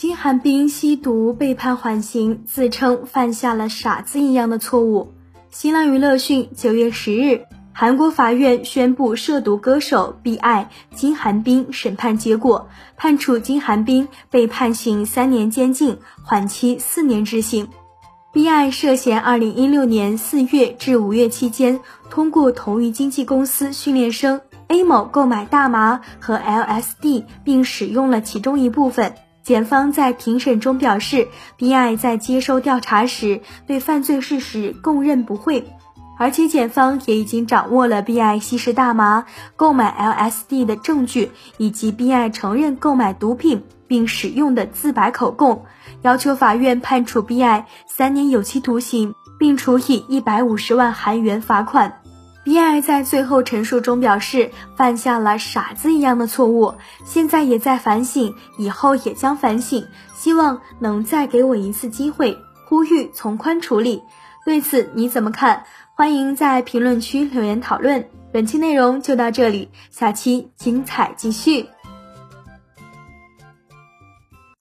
金寒冰吸毒被判缓刑，自称犯下了傻子一样的错误。新浪娱乐讯，九月十日，韩国法院宣布涉毒歌手 B.I 金寒冰审判结果，判处金寒冰被判刑三年监禁，缓期四年执行。B.I 涉嫌二零一六年四月至五月期间，通过同一经纪公司训练生 A 某购买大麻和 LSD，并使用了其中一部分。检方在庭审中表示，B.I 在接受调查时对犯罪事实供认不讳，而且检方也已经掌握了 B.I 吸食大麻、购买 LSD 的证据，以及 B.I 承认购买毒品并使用的自白口供。要求法院判处 B.I 三年有期徒刑，并处以一百五十万韩元罚款。比尔在最后陈述中表示，犯下了傻子一样的错误，现在也在反省，以后也将反省，希望能再给我一次机会，呼吁从宽处理。对此你怎么看？欢迎在评论区留言讨论。本期内容就到这里，下期精彩继续。